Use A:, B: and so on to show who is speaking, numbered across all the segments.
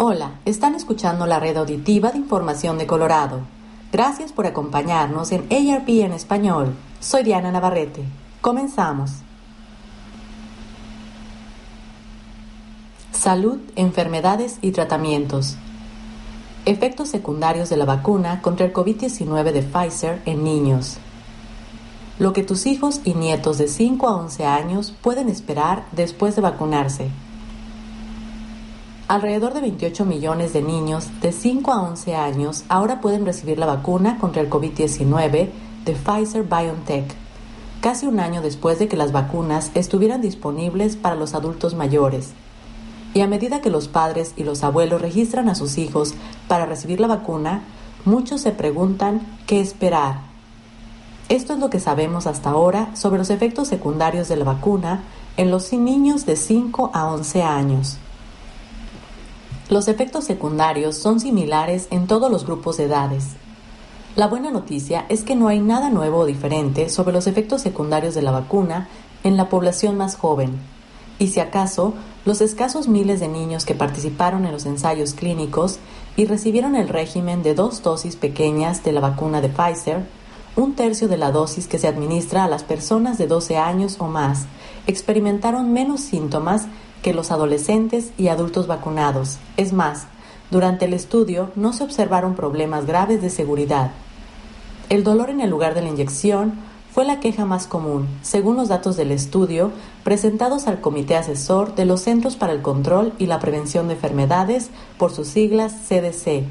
A: Hola, están escuchando la red auditiva de información de Colorado. Gracias por acompañarnos en ARP en español. Soy Diana Navarrete. Comenzamos. Salud, enfermedades y tratamientos. Efectos secundarios de la vacuna contra el COVID-19 de Pfizer en niños. Lo que tus hijos y nietos de 5 a 11 años pueden esperar después de vacunarse. Alrededor de 28 millones de niños de 5 a 11 años ahora pueden recibir la vacuna contra el COVID-19 de Pfizer BioNTech, casi un año después de que las vacunas estuvieran disponibles para los adultos mayores. Y a medida que los padres y los abuelos registran a sus hijos para recibir la vacuna, muchos se preguntan qué esperar. Esto es lo que sabemos hasta ahora sobre los efectos secundarios de la vacuna en los niños de 5 a 11 años. Los efectos secundarios son similares en todos los grupos de edades. La buena noticia es que no hay nada nuevo o diferente sobre los efectos secundarios de la vacuna en la población más joven. Y si acaso, los escasos miles de niños que participaron en los ensayos clínicos y recibieron el régimen de dos dosis pequeñas de la vacuna de Pfizer, un tercio de la dosis que se administra a las personas de 12 años o más, experimentaron menos síntomas que los adolescentes y adultos vacunados. Es más, durante el estudio no se observaron problemas graves de seguridad. El dolor en el lugar de la inyección fue la queja más común, según los datos del estudio presentados al Comité Asesor de los Centros para el Control y la Prevención de Enfermedades, por sus siglas CDC,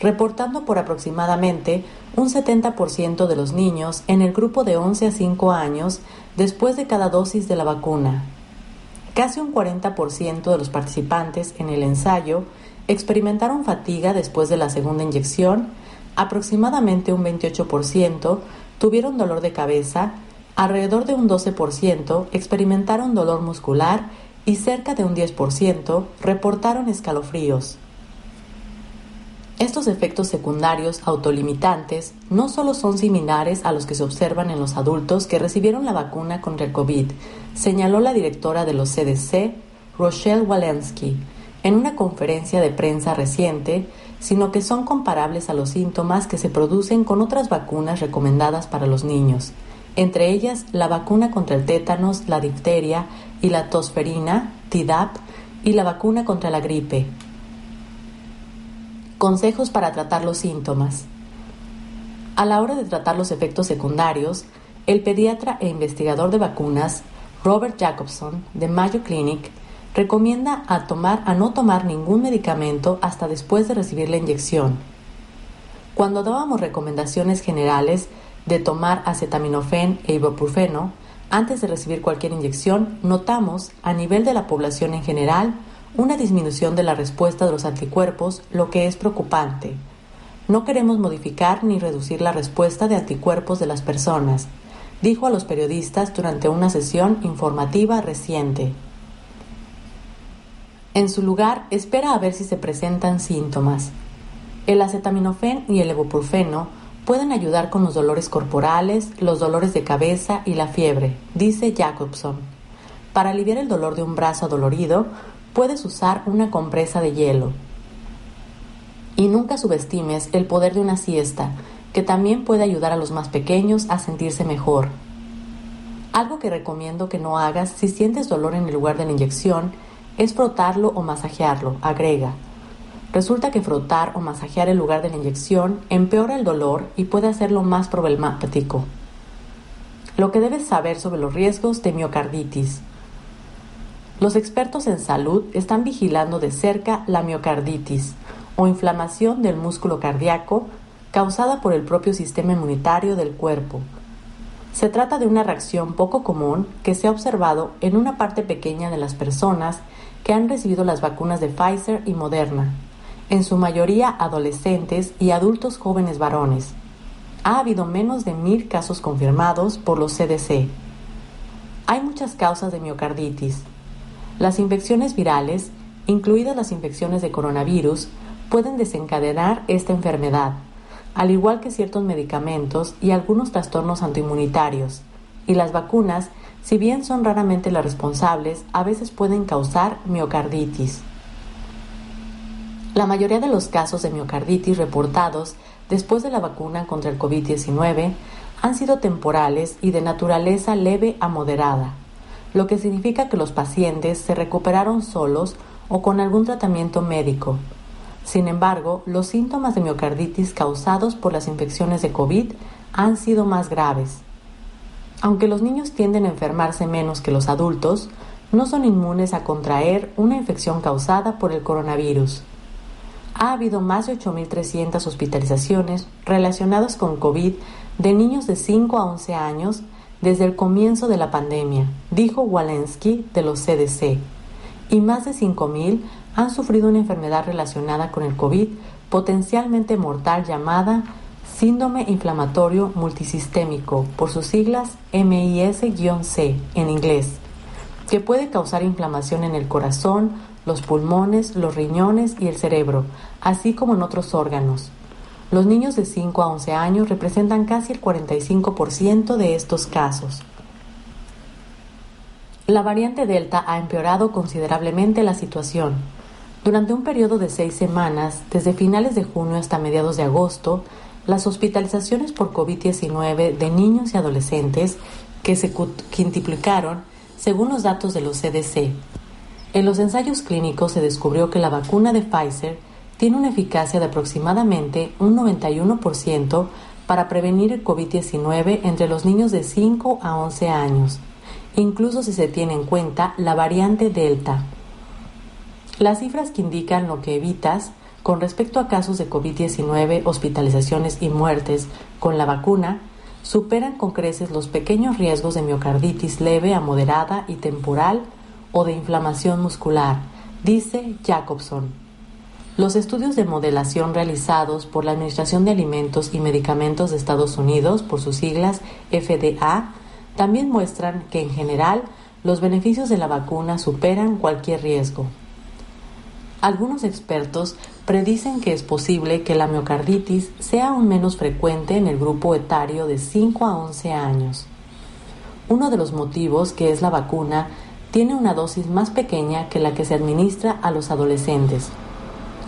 A: reportando por aproximadamente un 70% de los niños en el grupo de 11 a 5 años después de cada dosis de la vacuna. Casi un 40% de los participantes en el ensayo experimentaron fatiga después de la segunda inyección, aproximadamente un 28% tuvieron dolor de cabeza, alrededor de un 12% experimentaron dolor muscular y cerca de un 10% reportaron escalofríos. Estos efectos secundarios autolimitantes no solo son similares a los que se observan en los adultos que recibieron la vacuna contra el COVID, señaló la directora de los CDC, Rochelle Walensky, en una conferencia de prensa reciente, sino que son comparables a los síntomas que se producen con otras vacunas recomendadas para los niños, entre ellas la vacuna contra el tétanos, la difteria y la tosferina, TDAP, y la vacuna contra la gripe, Consejos para tratar los síntomas. A la hora de tratar los efectos secundarios, el pediatra e investigador de vacunas Robert Jacobson de Mayo Clinic recomienda a, tomar, a no tomar ningún medicamento hasta después de recibir la inyección. Cuando dábamos recomendaciones generales de tomar acetaminofén e ibuprofeno antes de recibir cualquier inyección, notamos a nivel de la población en general una disminución de la respuesta de los anticuerpos, lo que es preocupante. No queremos modificar ni reducir la respuesta de anticuerpos de las personas, dijo a los periodistas durante una sesión informativa reciente. En su lugar, espera a ver si se presentan síntomas. El acetaminofén y el ibuprofeno pueden ayudar con los dolores corporales, los dolores de cabeza y la fiebre, dice Jacobson. Para aliviar el dolor de un brazo adolorido, puedes usar una compresa de hielo. Y nunca subestimes el poder de una siesta, que también puede ayudar a los más pequeños a sentirse mejor. Algo que recomiendo que no hagas si sientes dolor en el lugar de la inyección es frotarlo o masajearlo, agrega. Resulta que frotar o masajear el lugar de la inyección empeora el dolor y puede hacerlo más problemático. Lo que debes saber sobre los riesgos de miocarditis. Los expertos en salud están vigilando de cerca la miocarditis o inflamación del músculo cardíaco causada por el propio sistema inmunitario del cuerpo. Se trata de una reacción poco común que se ha observado en una parte pequeña de las personas que han recibido las vacunas de Pfizer y Moderna, en su mayoría adolescentes y adultos jóvenes varones. Ha habido menos de mil casos confirmados por los CDC. Hay muchas causas de miocarditis, las infecciones virales, incluidas las infecciones de coronavirus, pueden desencadenar esta enfermedad, al igual que ciertos medicamentos y algunos trastornos autoinmunitarios. Y las vacunas, si bien son raramente las responsables, a veces pueden causar miocarditis. La mayoría de los casos de miocarditis reportados después de la vacuna contra el COVID-19 han sido temporales y de naturaleza leve a moderada, lo que significa que los pacientes se recuperaron solos o con algún tratamiento médico. Sin embargo, los síntomas de miocarditis causados por las infecciones de COVID han sido más graves. Aunque los niños tienden a enfermarse menos que los adultos, no son inmunes a contraer una infección causada por el coronavirus ha habido más de 8.300 hospitalizaciones relacionadas con COVID de niños de 5 a 11 años desde el comienzo de la pandemia, dijo Walensky de los CDC, y más de 5.000 han sufrido una enfermedad relacionada con el COVID potencialmente mortal llamada síndrome inflamatorio multisistémico, por sus siglas MIS-C en inglés, que puede causar inflamación en el corazón, los pulmones, los riñones y el cerebro, así como en otros órganos. Los niños de 5 a 11 años representan casi el 45% de estos casos. La variante Delta ha empeorado considerablemente la situación. Durante un periodo de seis semanas, desde finales de junio hasta mediados de agosto, las hospitalizaciones por COVID-19 de niños y adolescentes que se quintuplicaron según los datos de los CDC en los ensayos clínicos se descubrió que la vacuna de Pfizer tiene una eficacia de aproximadamente un 91% para prevenir el COVID-19 entre los niños de 5 a 11 años, incluso si se tiene en cuenta la variante Delta. Las cifras que indican lo que evitas con respecto a casos de COVID-19, hospitalizaciones y muertes con la vacuna superan con creces los pequeños riesgos de miocarditis leve a moderada y temporal o de inflamación muscular, dice Jacobson. Los estudios de modelación realizados por la Administración de Alimentos y Medicamentos de Estados Unidos, por sus siglas FDA, también muestran que en general los beneficios de la vacuna superan cualquier riesgo. Algunos expertos predicen que es posible que la miocarditis sea aún menos frecuente en el grupo etario de 5 a 11 años. Uno de los motivos que es la vacuna tiene una dosis más pequeña que la que se administra a los adolescentes.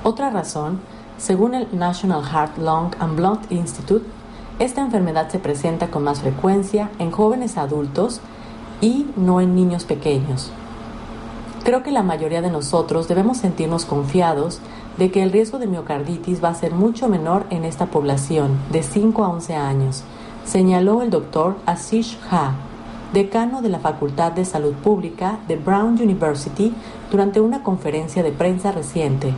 A: Otra razón, según el National Heart, Lung and Blood Institute, esta enfermedad se presenta con más frecuencia en jóvenes adultos y no en niños pequeños. Creo que la mayoría de nosotros debemos sentirnos confiados de que el riesgo de miocarditis va a ser mucho menor en esta población de 5 a 11 años, señaló el doctor Ashish Ha, decano de la Facultad de Salud Pública de Brown University, durante una conferencia de prensa reciente.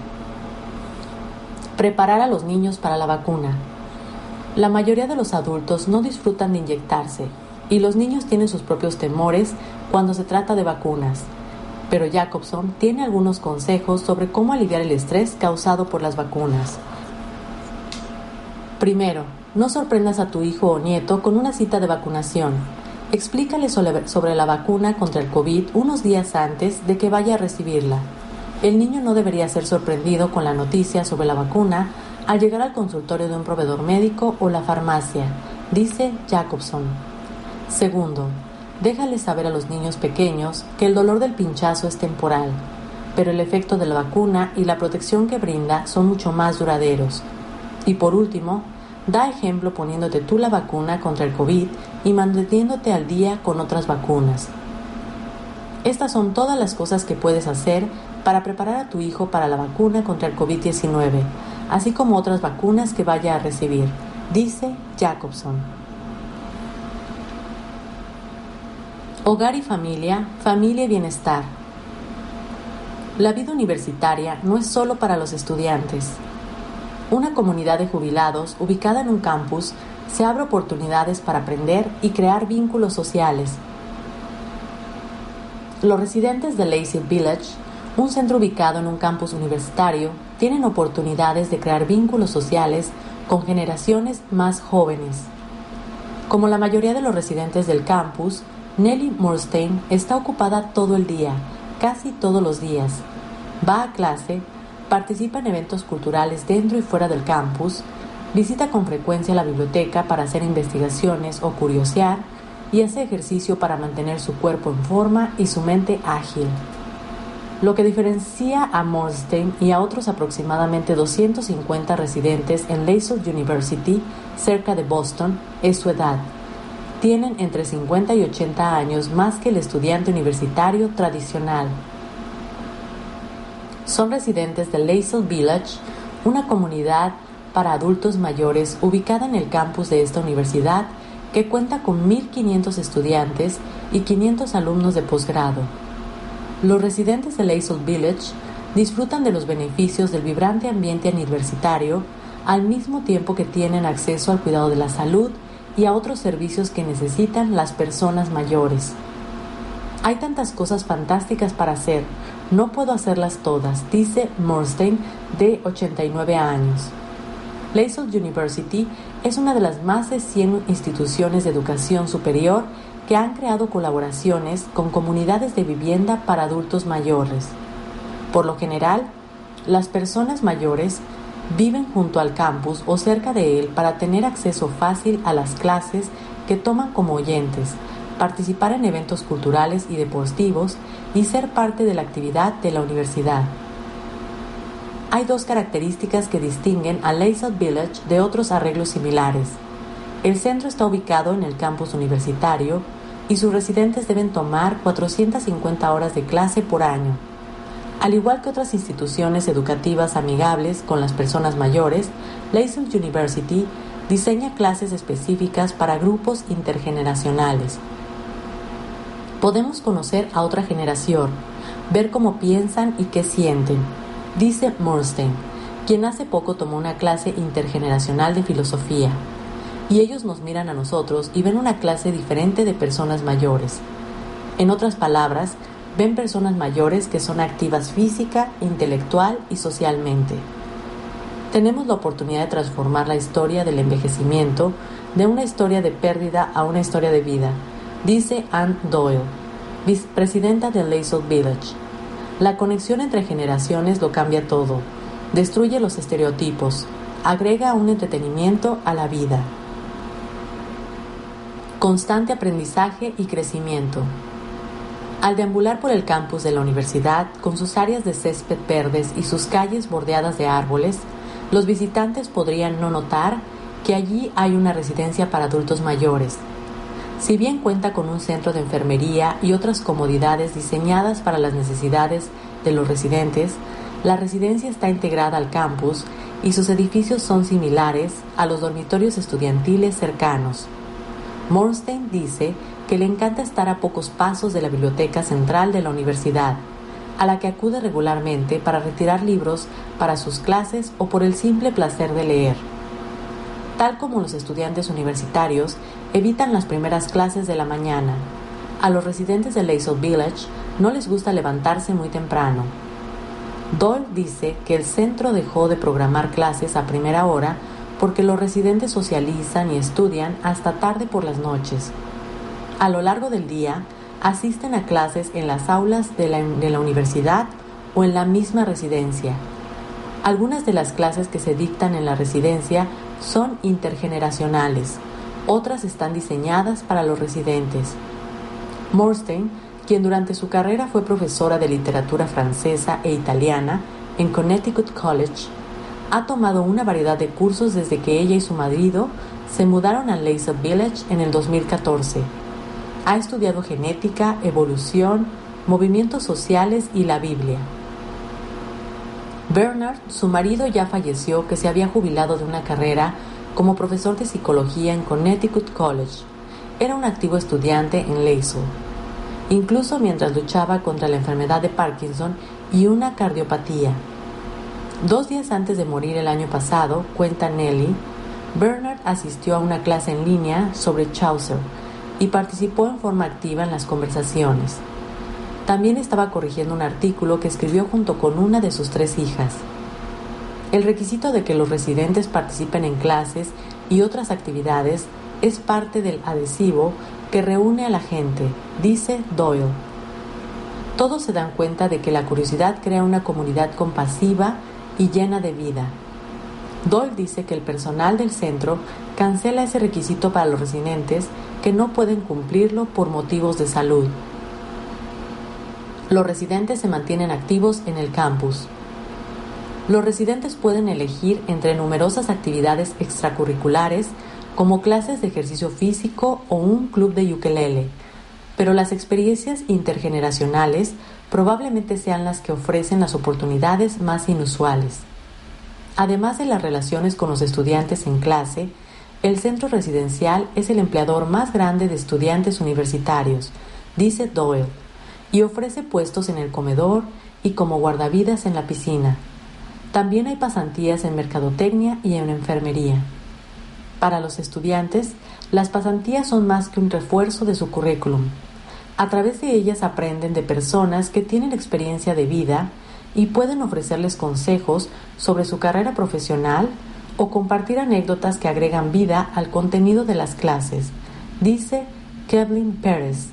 A: Preparar a los niños para la vacuna. La mayoría de los adultos no disfrutan de inyectarse y los niños tienen sus propios temores cuando se trata de vacunas. Pero Jacobson tiene algunos consejos sobre cómo aliviar el estrés causado por las vacunas. Primero, no sorprendas a tu hijo o nieto con una cita de vacunación Explícale sobre la vacuna contra el COVID unos días antes de que vaya a recibirla. El niño no debería ser sorprendido con la noticia sobre la vacuna al llegar al consultorio de un proveedor médico o la farmacia, dice Jacobson. Segundo, déjale saber a los niños pequeños que el dolor del pinchazo es temporal, pero el efecto de la vacuna y la protección que brinda son mucho más duraderos. Y por último, Da ejemplo poniéndote tú la vacuna contra el COVID y manteniéndote al día con otras vacunas. Estas son todas las cosas que puedes hacer para preparar a tu hijo para la vacuna contra el COVID-19, así como otras vacunas que vaya a recibir, dice Jacobson. Hogar y familia, familia y bienestar. La vida universitaria no es solo para los estudiantes, una comunidad de jubilados ubicada en un campus se abre oportunidades para aprender y crear vínculos sociales. Los residentes de Lazy Village, un centro ubicado en un campus universitario, tienen oportunidades de crear vínculos sociales con generaciones más jóvenes. Como la mayoría de los residentes del campus, Nelly Morstein está ocupada todo el día, casi todos los días. Va a clase, participa en eventos culturales dentro y fuera del campus, visita con frecuencia la biblioteca para hacer investigaciones o curiosear y hace ejercicio para mantener su cuerpo en forma y su mente ágil. Lo que diferencia a Morstein y a otros aproximadamente 250 residentes en Lasalle University, cerca de Boston, es su edad. Tienen entre 50 y 80 años más que el estudiante universitario tradicional. Son residentes de Lasalle Village, una comunidad para adultos mayores ubicada en el campus de esta universidad que cuenta con 1.500 estudiantes y 500 alumnos de posgrado. Los residentes de Lazel Village disfrutan de los beneficios del vibrante ambiente universitario al mismo tiempo que tienen acceso al cuidado de la salud y a otros servicios que necesitan las personas mayores. Hay tantas cosas fantásticas para hacer, no puedo hacerlas todas, dice Morstein, de 89 años. Lazel University es una de las más de 100 instituciones de educación superior que han creado colaboraciones con comunidades de vivienda para adultos mayores. Por lo general, las personas mayores viven junto al campus o cerca de él para tener acceso fácil a las clases que toman como oyentes, participar en eventos culturales y deportivos y ser parte de la actividad de la universidad. Hay dos características que distinguen a Layside Village de otros arreglos similares. El centro está ubicado en el campus universitario y sus residentes deben tomar 450 horas de clase por año. Al igual que otras instituciones educativas amigables con las personas mayores, Layside University diseña clases específicas para grupos intergeneracionales. Podemos conocer a otra generación, ver cómo piensan y qué sienten, dice Morstein, quien hace poco tomó una clase intergeneracional de filosofía y ellos nos miran a nosotros y ven una clase diferente de personas mayores. En otras palabras, ven personas mayores que son activas física, intelectual y socialmente. Tenemos la oportunidad de transformar la historia del envejecimiento de una historia de pérdida a una historia de vida, dice Anne Doyle, vicepresidenta de Lazel Village. La conexión entre generaciones lo cambia todo, destruye los estereotipos, agrega un entretenimiento a la vida constante aprendizaje y crecimiento. Al deambular por el campus de la universidad, con sus áreas de césped verdes y sus calles bordeadas de árboles, los visitantes podrían no notar que allí hay una residencia para adultos mayores. Si bien cuenta con un centro de enfermería y otras comodidades diseñadas para las necesidades de los residentes, la residencia está integrada al campus y sus edificios son similares a los dormitorios estudiantiles cercanos. Morstein dice que le encanta estar a pocos pasos de la biblioteca central de la universidad, a la que acude regularmente para retirar libros para sus clases o por el simple placer de leer. Tal como los estudiantes universitarios evitan las primeras clases de la mañana, a los residentes de Lazel Village no les gusta levantarse muy temprano. Doyle dice que el centro dejó de programar clases a primera hora porque los residentes socializan y estudian hasta tarde por las noches. A lo largo del día, asisten a clases en las aulas de la, universidad o en la misma residencia. Algunas de las clases que se dictan en la residencia son intergeneracionales, otras están diseñadas para los residentes. Morstein, quien durante su carrera fue profesora de literatura francesa e italiana en Connecticut College, ha tomado una variedad de cursos desde que ella y su marido se mudaron a Laser Village en el 2014. Ha estudiado genética, evolución, movimientos sociales y la Biblia. Bernard, su marido, ya falleció que se había jubilado de una carrera como profesor de psicología en Connecticut College. Era un activo estudiante en Laser, incluso mientras luchaba contra la enfermedad de Parkinson y una cardiopatía. Dos días antes de morir el año pasado, cuenta Nelly, Bernard asistió a una clase en línea sobre Chaucer y participó en forma activa en las conversaciones. También estaba corrigiendo un artículo que escribió junto con una de sus tres hijas. El requisito de que los residentes participen en clases y otras actividades es parte del adhesivo que reúne a la gente, dice Doyle. Todos se dan cuenta de que la curiosidad crea una comunidad compasiva y llena de vida. Doyle dice que el personal del centro cancela ese requisito para los residentes que no pueden cumplirlo por motivos de salud. Los residentes se mantienen activos en el campus. Los residentes pueden elegir entre numerosas actividades extracurriculares como clases de ejercicio físico o un club de ukelele, pero las experiencias intergeneracionales probablemente sean las que ofrecen las oportunidades más inusuales. Además de las relaciones con los estudiantes en clase, el centro residencial es el empleador más grande de estudiantes universitarios, dice Doyle y ofrece puestos en el comedor y como guardavidas en la piscina. También hay pasantías en mercadotecnia y en enfermería. Para los estudiantes, las pasantías son más que un refuerzo de su currículum. A través de ellas aprenden de personas que tienen experiencia de vida y pueden ofrecerles consejos sobre su carrera profesional o compartir anécdotas que agregan vida al contenido de las clases, dice Kevin Pérez,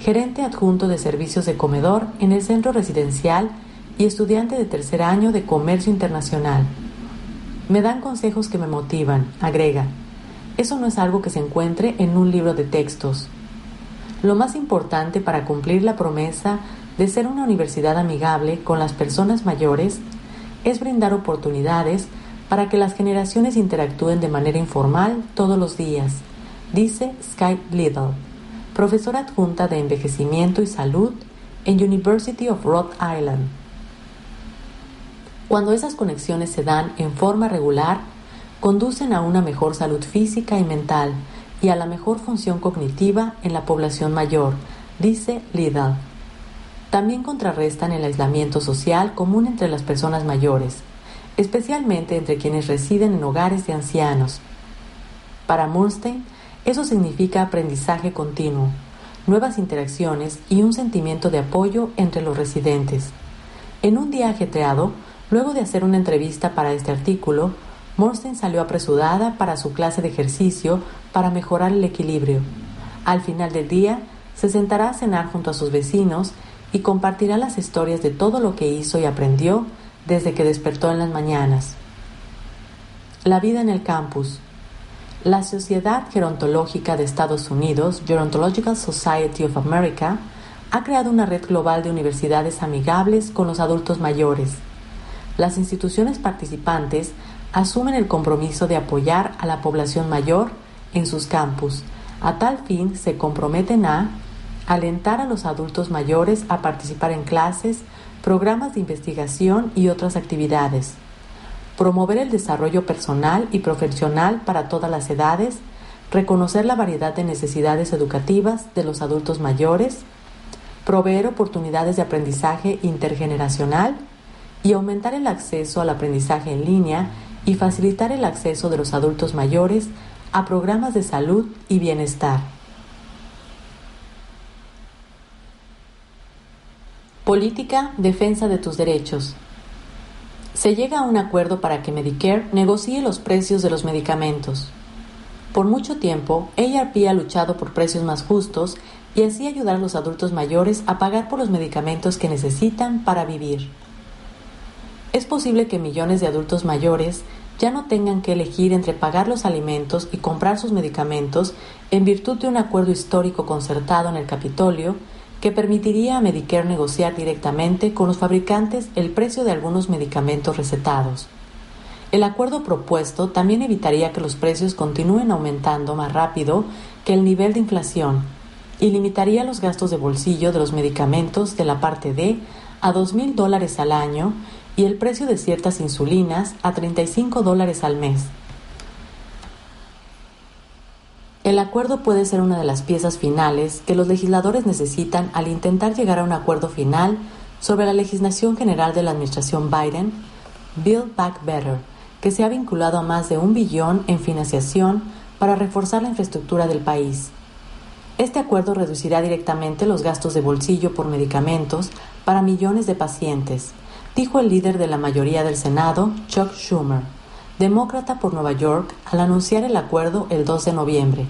A: gerente adjunto de servicios de comedor en el centro residencial y estudiante de tercer año de comercio internacional. Me dan consejos que me motivan, agrega. Eso no es algo que se encuentre en un libro de textos. Lo más importante para cumplir la promesa de ser una universidad amigable con las personas mayores es brindar oportunidades para que las generaciones interactúen de manera informal todos los días, dice Sky Little profesora adjunta de Envejecimiento y Salud en University of Rhode Island. Cuando esas conexiones se dan en forma regular, conducen a una mejor salud física y mental y a la mejor función cognitiva en la población mayor, dice Lidl. También contrarrestan el aislamiento social común entre las personas mayores, especialmente entre quienes residen en hogares de ancianos. Para Murstein, eso significa aprendizaje continuo, nuevas interacciones y un sentimiento de apoyo entre los residentes. En un día ajetreado, luego de hacer una entrevista para este artículo, Morsten salió apresurada para su clase de ejercicio para mejorar el equilibrio. Al final del día, se sentará a cenar junto a sus vecinos y compartirá las historias de todo lo que hizo y aprendió desde que despertó en las mañanas. La vida en el campus, la Sociedad Gerontológica de Estados Unidos, Gerontological Society of America, ha creado una red global de universidades amigables con los adultos mayores. Las instituciones participantes asumen el compromiso de apoyar a la población mayor en sus campus. A tal fin, se comprometen a alentar a los adultos mayores a participar en clases, programas de investigación y otras actividades. Promover el desarrollo personal y profesional para todas las edades, reconocer la variedad de necesidades educativas de los adultos mayores, proveer oportunidades de aprendizaje intergeneracional. Y aumentar el acceso al aprendizaje en línea y facilitar el acceso de los adultos mayores a programas de salud y bienestar. Política Defensa de tus derechos se llega a un acuerdo para que Medicare negocie los precios de los medicamentos. Por mucho tiempo, ARP ha luchado por precios más justos y así ayudar a los adultos mayores a pagar por los medicamentos que necesitan para vivir. Es posible que millones de adultos mayores ya no tengan que elegir entre pagar los alimentos y comprar sus medicamentos en virtud de un acuerdo histórico concertado en el Capitolio que permitiría a Medicare negociar directamente con los fabricantes el precio de algunos medicamentos recetados. El acuerdo propuesto también evitaría que los precios continúen aumentando más rápido que el nivel de inflación y limitaría los gastos de bolsillo de los medicamentos de la parte D a $2,000 dólares al año y el precio de ciertas insulinas a 35 dólares al mes. El acuerdo puede ser una de las piezas finales que los legisladores necesitan al intentar llegar a un acuerdo final sobre la legislación general de la administración Biden, Build Back Better, que se ha vinculado a más de un billón en financiación para reforzar la infraestructura del país. Este acuerdo reducirá directamente los gastos de bolsillo por medicamentos para millones de pacientes, dijo el líder de la mayoría del Senado, Chuck Schumer demócrata por Nueva York, al anunciar el acuerdo el 2 de noviembre.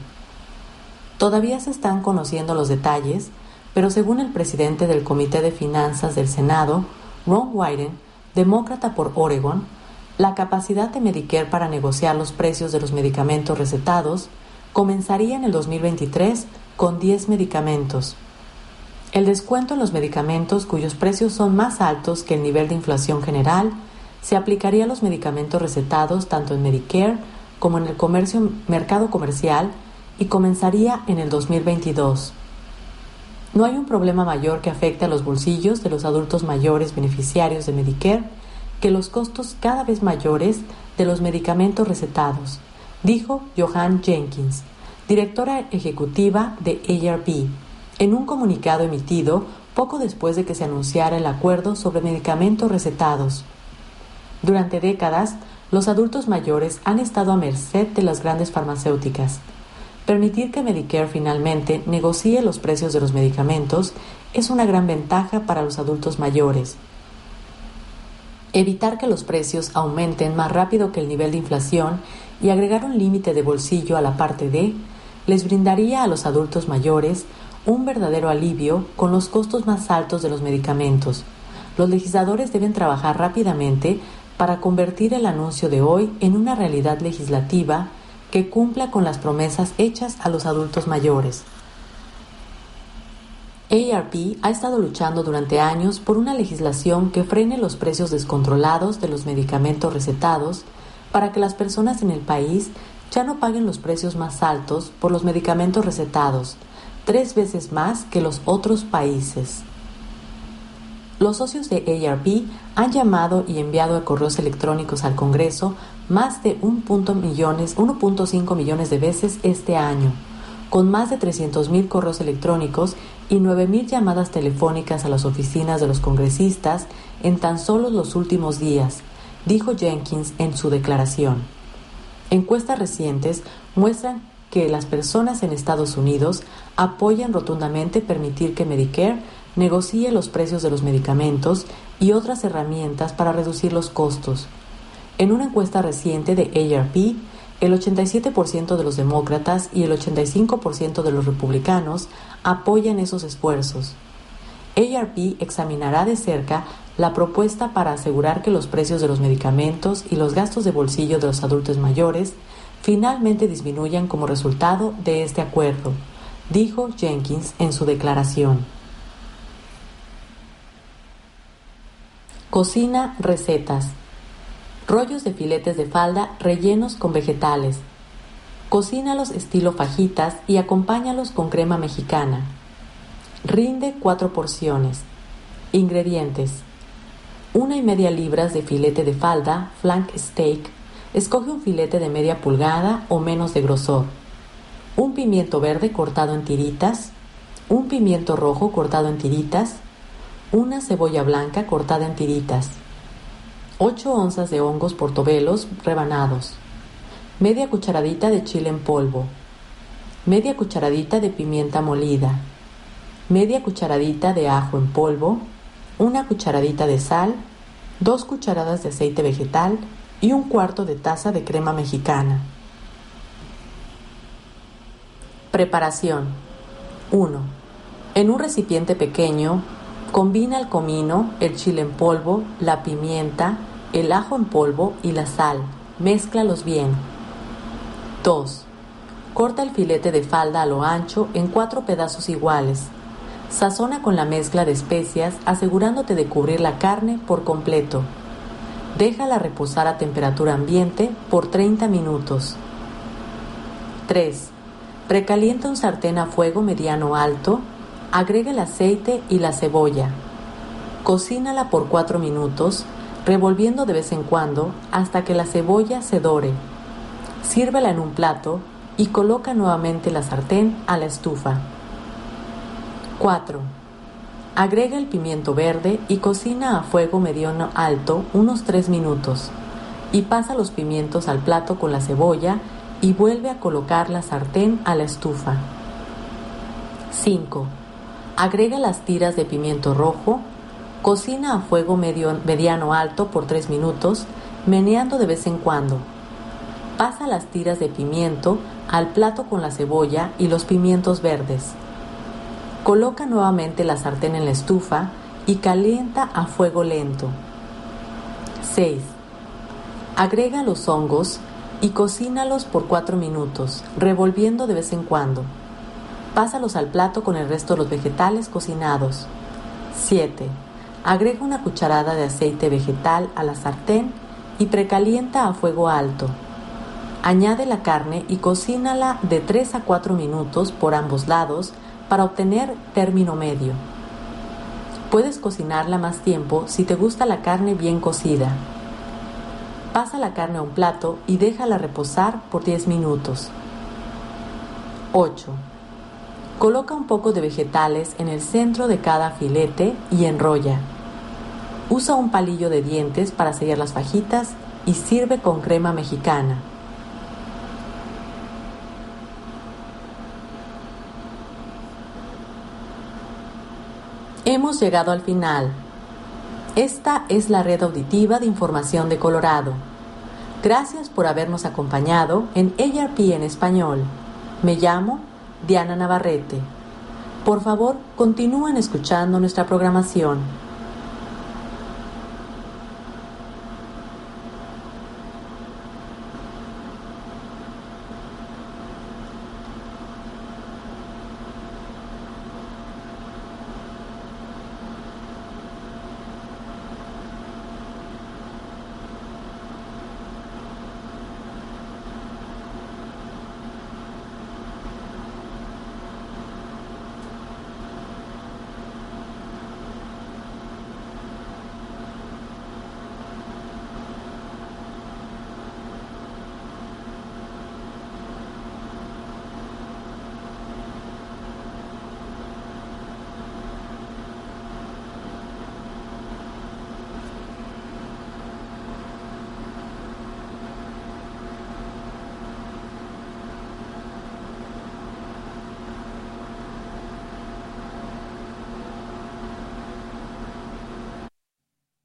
A: Todavía se están conociendo los detalles, pero según el presidente del Comité de Finanzas del Senado, Ron Wyden, demócrata por Oregon, la capacidad de Medicare para negociar los precios de los medicamentos recetados comenzaría en el 2023 con 10 medicamentos. El descuento en los medicamentos cuyos precios son más altos que el nivel de inflación general se aplicaría a los medicamentos recetados tanto en Medicare como en el mercado comercial y comenzaría en el 2022. No hay un problema mayor que afecte a los bolsillos de los adultos mayores beneficiarios de Medicare que los costos cada vez mayores de los medicamentos recetados, dijo Johan Jenkins, directora ejecutiva de ARP, en un comunicado emitido poco después de que se anunciara el acuerdo sobre medicamentos recetados. Durante décadas, los adultos mayores han estado a merced de las grandes farmacéuticas. Permitir que Medicare finalmente negocie los precios de los medicamentos es una gran ventaja para los adultos mayores. Evitar que los precios aumenten más rápido que el nivel de inflación y agregar un límite de bolsillo a la parte D les brindaría a los adultos mayores un verdadero alivio con los costos más altos de los medicamentos. Los legisladores deben trabajar rápidamente para convertir el anuncio de hoy en una realidad legislativa que cumpla con las promesas hechas a los adultos mayores. ARP ha estado luchando durante años por una legislación que frene los precios descontrolados de los medicamentos recetados para que las personas en el país ya no paguen los precios más altos por los medicamentos recetados, tres veces más que los otros países. Los socios de ARP han llamado y enviado correos electrónicos al Congreso más de 1.5 millones, de veces este año, con más de 300.000 correos electrónicos y 9.000 llamadas telefónicas a las oficinas de los congresistas en tan solo los últimos días, dijo Jenkins en su declaración. Encuestas recientes muestran que las personas en Estados Unidos apoyan rotundamente permitir que Medicare negocie los precios de los medicamentos y otras herramientas para reducir los costos. En una encuesta reciente de ARP, el 87% de los demócratas y el 85% de los republicanos apoyan esos esfuerzos. ARP examinará de cerca la propuesta para asegurar que los precios de los medicamentos y los gastos de bolsillo de los adultos mayores finalmente disminuyan como resultado de este acuerdo, dijo Jenkins en su declaración. Cocina recetas. Rollos de filetes de falda rellenos con vegetales. Cocínalos estilo fajitas y acompáñalos con crema mexicana. Rinde cuatro porciones. Ingredientes. Una y media libras de filete de falda, flank steak. Escoge un filete de media pulgada o menos de grosor. Un pimiento verde cortado en tiritas. Un pimiento rojo cortado en tiritas una cebolla blanca cortada en tiritas, 8 onzas de hongos portobelos rebanados, media cucharadita de chile en polvo, media cucharadita de pimienta molida, media cucharadita de ajo en polvo, una cucharadita de sal, dos cucharadas de aceite vegetal y un cuarto de taza de crema mexicana. Preparación 1. En un recipiente pequeño, Combina el comino, el chile en polvo, la pimienta, el ajo en polvo y la sal. Mézclalos bien. 2. Corta el filete de falda a lo ancho en cuatro pedazos iguales. Sazona con la mezcla de especias asegurándote de cubrir la carne por completo. Déjala reposar a temperatura ambiente por 30 minutos. 3. Precalienta un sartén a fuego mediano alto Agrega el aceite y la cebolla. Cocínala por 4 minutos, revolviendo de vez en cuando hasta que la cebolla se dore. Sírvela en un plato y coloca nuevamente la sartén a la estufa. 4. Agrega el pimiento verde y cocina a fuego mediano alto unos 3 minutos. Y pasa los pimientos al plato con la cebolla y vuelve a colocar la sartén a la estufa. 5. Agrega las tiras de pimiento rojo, cocina a fuego mediano alto por 3 minutos, meneando de vez en cuando. Pasa las tiras de pimiento al plato con la cebolla y los pimientos verdes. Coloca nuevamente la sartén en la estufa y calienta a fuego lento. 6. Agrega los hongos y cocínalos por 4 minutos, revolviendo de vez en cuando. Pásalos al plato con el resto de los vegetales cocinados. 7. Agrega una cucharada de aceite vegetal a la sartén y precalienta a fuego alto. Añade la carne y cocínala de 3 a 4 minutos por ambos lados para obtener término medio. Puedes cocinarla más tiempo si te gusta la carne bien cocida. Pasa la carne a un plato y déjala reposar por 10 minutos. 8. Coloca un poco de vegetales en el centro de cada filete y enrolla. Usa un palillo de dientes para sellar las fajitas y sirve con crema mexicana. Hemos llegado al final. Esta es la red auditiva de información de Colorado. Gracias por habernos acompañado en ARP en español. Me llamo Diana Navarrete. Por favor, continúen escuchando nuestra programación.